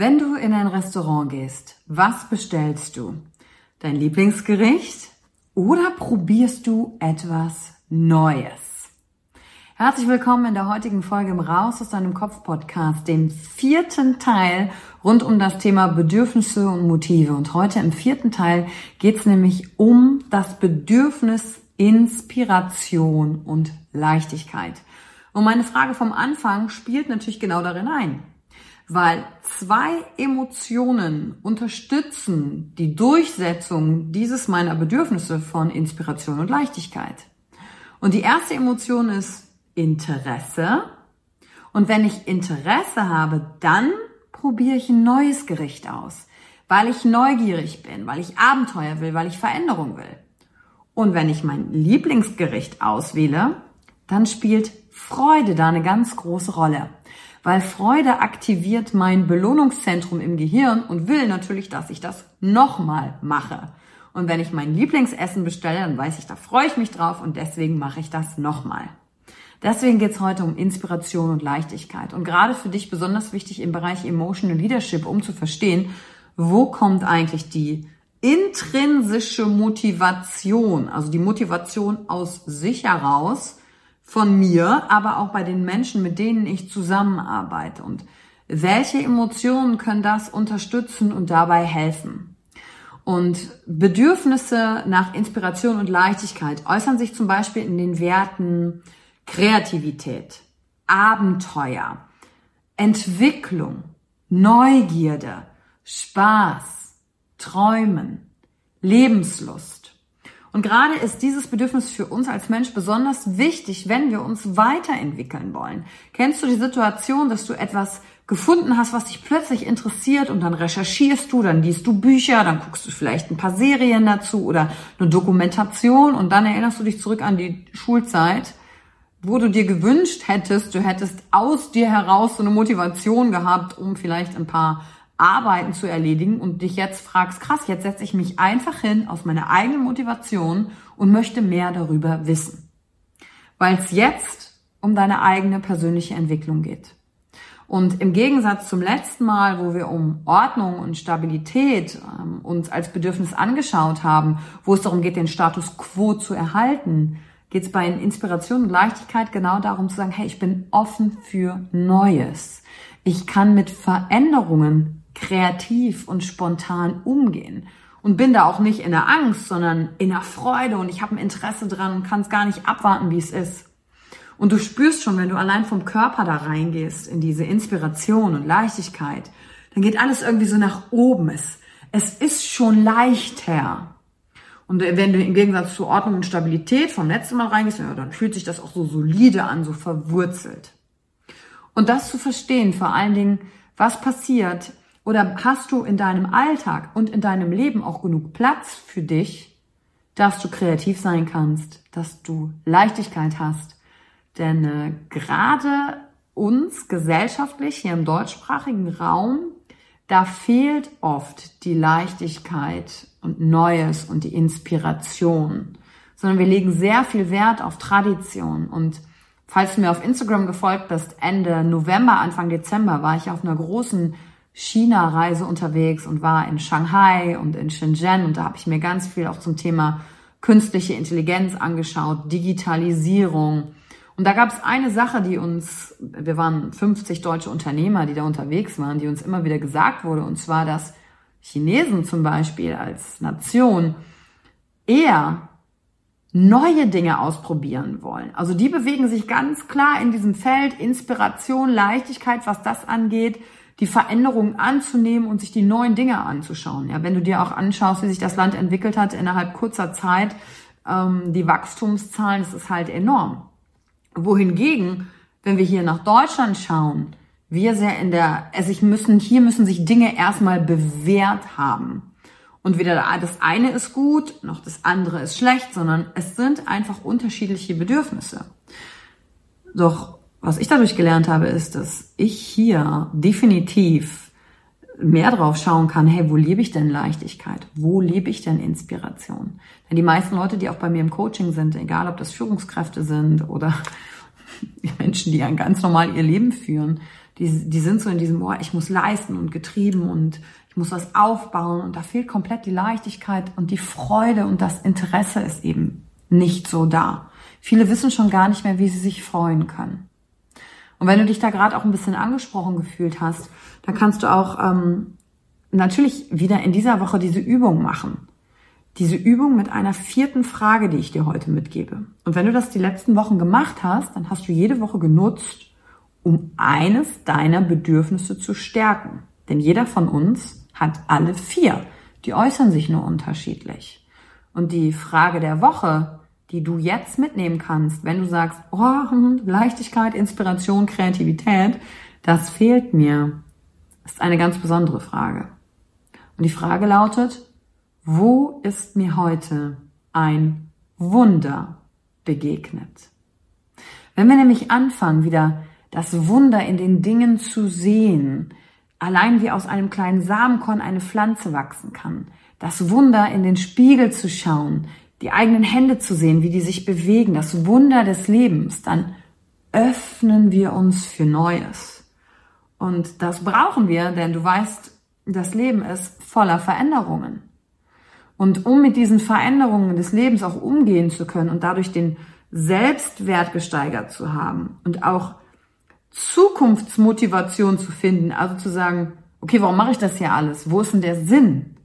Wenn du in ein Restaurant gehst, was bestellst du? Dein Lieblingsgericht oder probierst du etwas Neues? Herzlich willkommen in der heutigen Folge im Raus aus deinem Kopf Podcast, dem vierten Teil rund um das Thema Bedürfnisse und Motive. Und heute im vierten Teil geht es nämlich um das Bedürfnis Inspiration und Leichtigkeit. Und meine Frage vom Anfang spielt natürlich genau darin ein weil zwei Emotionen unterstützen die Durchsetzung dieses meiner Bedürfnisse von Inspiration und Leichtigkeit. Und die erste Emotion ist Interesse. Und wenn ich Interesse habe, dann probiere ich ein neues Gericht aus, weil ich neugierig bin, weil ich Abenteuer will, weil ich Veränderung will. Und wenn ich mein Lieblingsgericht auswähle, dann spielt Freude da eine ganz große Rolle weil Freude aktiviert mein Belohnungszentrum im Gehirn und will natürlich, dass ich das nochmal mache. Und wenn ich mein Lieblingsessen bestelle, dann weiß ich, da freue ich mich drauf und deswegen mache ich das nochmal. Deswegen geht's heute um Inspiration und Leichtigkeit. Und gerade für dich besonders wichtig im Bereich Emotional Leadership, um zu verstehen, wo kommt eigentlich die intrinsische Motivation, also die Motivation aus sich heraus, von mir, aber auch bei den Menschen, mit denen ich zusammenarbeite. Und welche Emotionen können das unterstützen und dabei helfen? Und Bedürfnisse nach Inspiration und Leichtigkeit äußern sich zum Beispiel in den Werten Kreativität, Abenteuer, Entwicklung, Neugierde, Spaß, Träumen, Lebenslust. Und gerade ist dieses Bedürfnis für uns als Mensch besonders wichtig, wenn wir uns weiterentwickeln wollen. Kennst du die Situation, dass du etwas gefunden hast, was dich plötzlich interessiert und dann recherchierst du, dann liest du Bücher, dann guckst du vielleicht ein paar Serien dazu oder eine Dokumentation und dann erinnerst du dich zurück an die Schulzeit, wo du dir gewünscht hättest, du hättest aus dir heraus so eine Motivation gehabt, um vielleicht ein paar Arbeiten zu erledigen und dich jetzt fragst, krass, jetzt setze ich mich einfach hin aus meiner eigenen Motivation und möchte mehr darüber wissen. Weil es jetzt um deine eigene persönliche Entwicklung geht. Und im Gegensatz zum letzten Mal, wo wir um Ordnung und Stabilität ähm, uns als Bedürfnis angeschaut haben, wo es darum geht, den Status quo zu erhalten, geht es bei Inspiration und Leichtigkeit genau darum zu sagen, hey, ich bin offen für Neues. Ich kann mit Veränderungen kreativ und spontan umgehen und bin da auch nicht in der Angst, sondern in der Freude und ich habe ein Interesse dran und kann es gar nicht abwarten, wie es ist. Und du spürst schon, wenn du allein vom Körper da reingehst in diese Inspiration und Leichtigkeit, dann geht alles irgendwie so nach oben. Es, es ist schon leichter. Und wenn du im Gegensatz zu Ordnung und Stabilität vom letzten Mal reingehst, ja, dann fühlt sich das auch so solide an, so verwurzelt. Und das zu verstehen, vor allen Dingen, was passiert, oder hast du in deinem Alltag und in deinem Leben auch genug Platz für dich, dass du kreativ sein kannst, dass du Leichtigkeit hast? Denn äh, gerade uns gesellschaftlich hier im deutschsprachigen Raum, da fehlt oft die Leichtigkeit und Neues und die Inspiration, sondern wir legen sehr viel Wert auf Tradition. Und falls du mir auf Instagram gefolgt bist, Ende November, Anfang Dezember war ich auf einer großen China-Reise unterwegs und war in Shanghai und in Shenzhen und da habe ich mir ganz viel auch zum Thema künstliche Intelligenz angeschaut, Digitalisierung. Und da gab es eine Sache, die uns, wir waren 50 deutsche Unternehmer, die da unterwegs waren, die uns immer wieder gesagt wurde, und zwar, dass Chinesen zum Beispiel als Nation eher neue Dinge ausprobieren wollen. Also die bewegen sich ganz klar in diesem Feld Inspiration, Leichtigkeit, was das angeht die Veränderungen anzunehmen und sich die neuen Dinge anzuschauen. Ja, wenn du dir auch anschaust, wie sich das Land entwickelt hat innerhalb kurzer Zeit, ähm, die Wachstumszahlen, das ist halt enorm. Wohingegen, wenn wir hier nach Deutschland schauen, wir sehr in der, also ich müssen, hier müssen sich Dinge erstmal bewährt haben. Und weder das eine ist gut, noch das andere ist schlecht, sondern es sind einfach unterschiedliche Bedürfnisse. Doch was ich dadurch gelernt habe, ist, dass ich hier definitiv mehr drauf schauen kann, hey, wo lebe ich denn Leichtigkeit? Wo lebe ich denn Inspiration? Denn die meisten Leute, die auch bei mir im Coaching sind, egal ob das Führungskräfte sind oder die Menschen, die ganz normal ihr Leben führen, die, die sind so in diesem, boah, ich muss leisten und getrieben und ich muss was aufbauen und da fehlt komplett die Leichtigkeit und die Freude und das Interesse ist eben nicht so da. Viele wissen schon gar nicht mehr, wie sie sich freuen können. Und wenn du dich da gerade auch ein bisschen angesprochen gefühlt hast, dann kannst du auch ähm, natürlich wieder in dieser Woche diese Übung machen. Diese Übung mit einer vierten Frage, die ich dir heute mitgebe. Und wenn du das die letzten Wochen gemacht hast, dann hast du jede Woche genutzt, um eines deiner Bedürfnisse zu stärken. Denn jeder von uns hat alle vier. Die äußern sich nur unterschiedlich. Und die Frage der Woche die du jetzt mitnehmen kannst, wenn du sagst, oh, hm, Leichtigkeit, Inspiration, Kreativität, das fehlt mir, ist eine ganz besondere Frage. Und die Frage lautet, wo ist mir heute ein Wunder begegnet? Wenn wir nämlich anfangen, wieder das Wunder in den Dingen zu sehen, allein wie aus einem kleinen Samenkorn eine Pflanze wachsen kann, das Wunder in den Spiegel zu schauen, die eigenen Hände zu sehen, wie die sich bewegen, das Wunder des Lebens, dann öffnen wir uns für Neues. Und das brauchen wir, denn du weißt, das Leben ist voller Veränderungen. Und um mit diesen Veränderungen des Lebens auch umgehen zu können und dadurch den Selbstwert gesteigert zu haben und auch Zukunftsmotivation zu finden, also zu sagen, okay, warum mache ich das hier alles? Wo ist denn der Sinn?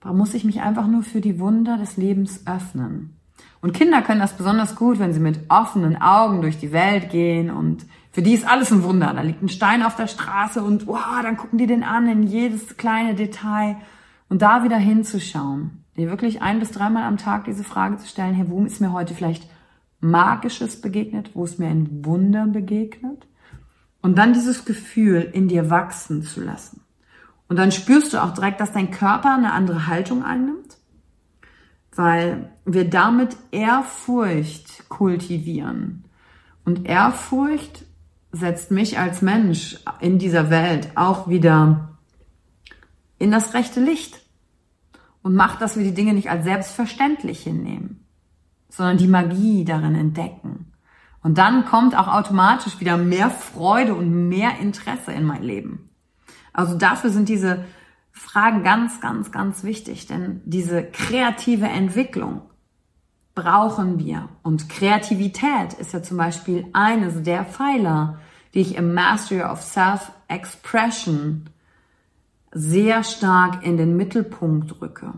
Da muss ich mich einfach nur für die Wunder des Lebens öffnen. Und Kinder können das besonders gut, wenn sie mit offenen Augen durch die Welt gehen und für die ist alles ein Wunder. Da liegt ein Stein auf der Straße und wow, dann gucken die den an in jedes kleine Detail und da wieder hinzuschauen. Dir wirklich ein bis dreimal am Tag diese Frage zu stellen, hey, wo ist mir heute vielleicht Magisches begegnet? Wo ist mir ein Wunder begegnet? Und dann dieses Gefühl in dir wachsen zu lassen. Und dann spürst du auch direkt, dass dein Körper eine andere Haltung annimmt, weil wir damit Ehrfurcht kultivieren. Und Ehrfurcht setzt mich als Mensch in dieser Welt auch wieder in das rechte Licht und macht, dass wir die Dinge nicht als selbstverständlich hinnehmen, sondern die Magie darin entdecken. Und dann kommt auch automatisch wieder mehr Freude und mehr Interesse in mein Leben. Also dafür sind diese Fragen ganz, ganz, ganz wichtig, denn diese kreative Entwicklung brauchen wir. Und Kreativität ist ja zum Beispiel eines der Pfeiler, die ich im Mastery of Self-Expression sehr stark in den Mittelpunkt rücke.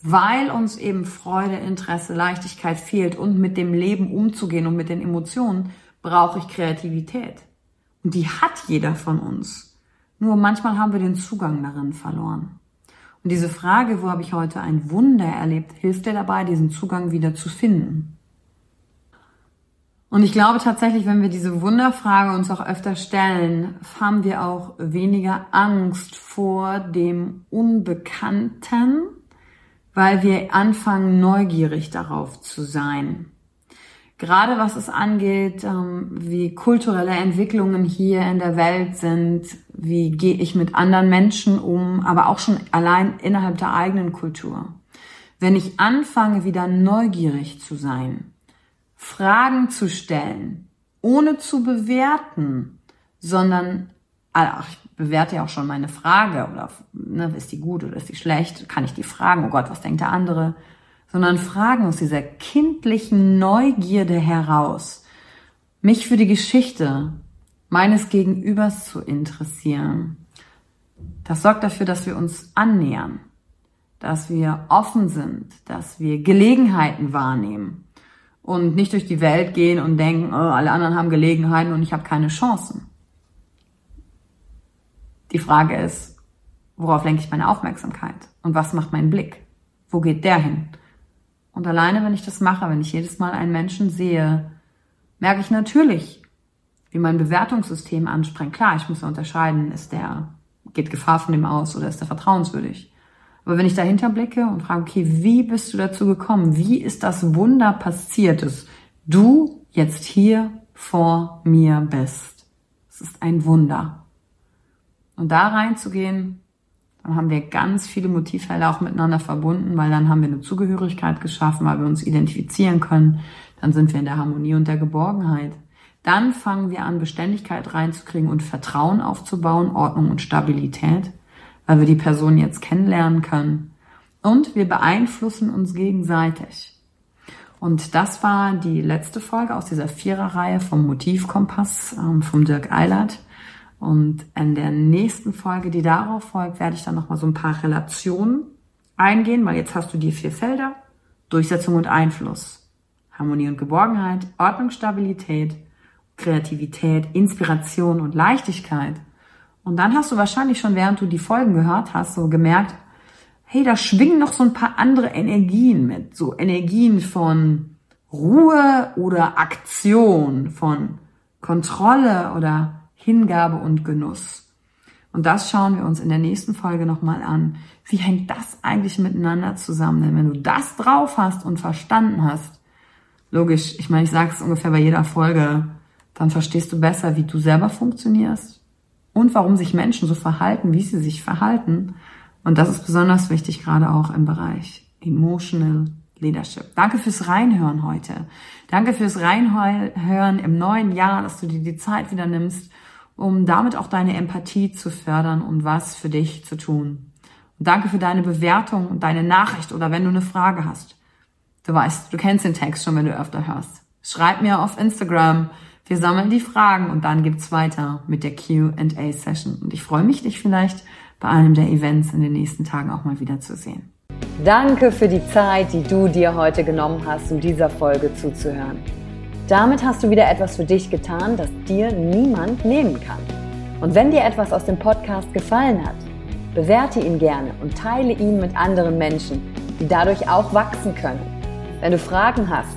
Weil uns eben Freude, Interesse, Leichtigkeit fehlt und mit dem Leben umzugehen und mit den Emotionen, brauche ich Kreativität. Und die hat jeder von uns. Nur manchmal haben wir den Zugang darin verloren. Und diese Frage, wo habe ich heute ein Wunder erlebt, hilft dir dabei, diesen Zugang wieder zu finden. Und ich glaube tatsächlich, wenn wir diese Wunderfrage uns auch öfter stellen, haben wir auch weniger Angst vor dem Unbekannten, weil wir anfangen, neugierig darauf zu sein. Gerade was es angeht, ähm, wie kulturelle Entwicklungen hier in der Welt sind, wie gehe ich mit anderen Menschen um, aber auch schon allein innerhalb der eigenen Kultur. Wenn ich anfange, wieder neugierig zu sein, Fragen zu stellen, ohne zu bewerten, sondern, ach, ich bewerte ja auch schon meine Frage oder ne, ist die gut oder ist die schlecht, kann ich die fragen, oh Gott, was denkt der andere, sondern fragen aus dieser kindlichen Neugierde heraus, mich für die Geschichte meines Gegenübers zu interessieren. Das sorgt dafür, dass wir uns annähern, dass wir offen sind, dass wir Gelegenheiten wahrnehmen und nicht durch die Welt gehen und denken, oh, alle anderen haben Gelegenheiten und ich habe keine Chancen. Die Frage ist, worauf lenke ich meine Aufmerksamkeit und was macht mein Blick? Wo geht der hin? Und alleine, wenn ich das mache, wenn ich jedes Mal einen Menschen sehe, merke ich natürlich, wie mein Bewertungssystem anspringt. Klar, ich muss unterscheiden, ist der, geht Gefahr von dem aus oder ist der vertrauenswürdig? Aber wenn ich dahinter blicke und frage, okay, wie bist du dazu gekommen? Wie ist das Wunder passiert, dass du jetzt hier vor mir bist? Es ist ein Wunder. Und da reinzugehen, dann haben wir ganz viele Motivfelder auch miteinander verbunden, weil dann haben wir eine Zugehörigkeit geschaffen, weil wir uns identifizieren können. Dann sind wir in der Harmonie und der Geborgenheit. Dann fangen wir an, Beständigkeit reinzukriegen und Vertrauen aufzubauen, Ordnung und Stabilität weil wir die Person jetzt kennenlernen können. Und wir beeinflussen uns gegenseitig. Und das war die letzte Folge aus dieser Viererreihe vom Motivkompass ähm, vom Dirk Eilert. Und in der nächsten Folge, die darauf folgt, werde ich dann nochmal so ein paar Relationen eingehen, weil jetzt hast du die vier Felder. Durchsetzung und Einfluss. Harmonie und Geborgenheit, Ordnung, Stabilität, Kreativität, Inspiration und Leichtigkeit. Und dann hast du wahrscheinlich schon, während du die Folgen gehört hast, so gemerkt, hey, da schwingen noch so ein paar andere Energien mit. So Energien von Ruhe oder Aktion, von Kontrolle oder Hingabe und Genuss. Und das schauen wir uns in der nächsten Folge nochmal an. Wie hängt das eigentlich miteinander zusammen? Denn wenn du das drauf hast und verstanden hast, logisch, ich meine, ich sage es ungefähr bei jeder Folge, dann verstehst du besser, wie du selber funktionierst und warum sich Menschen so verhalten, wie sie sich verhalten. Und das ist besonders wichtig, gerade auch im Bereich Emotional Leadership. Danke fürs Reinhören heute. Danke fürs Reinhören im neuen Jahr, dass du dir die Zeit wieder nimmst, um damit auch deine Empathie zu fördern und was für dich zu tun. Und danke für deine Bewertung und deine Nachricht oder wenn du eine Frage hast. Du weißt, du kennst den Text schon, wenn du öfter hörst. Schreib mir auf Instagram wir sammeln die Fragen und dann gibt's weiter mit der Q&A-Session. Und ich freue mich, dich vielleicht bei einem der Events in den nächsten Tagen auch mal wieder zu sehen. Danke für die Zeit, die du dir heute genommen hast, um dieser Folge zuzuhören. Damit hast du wieder etwas für dich getan, das dir niemand nehmen kann. Und wenn dir etwas aus dem Podcast gefallen hat, bewerte ihn gerne und teile ihn mit anderen Menschen, die dadurch auch wachsen können. Wenn du Fragen hast,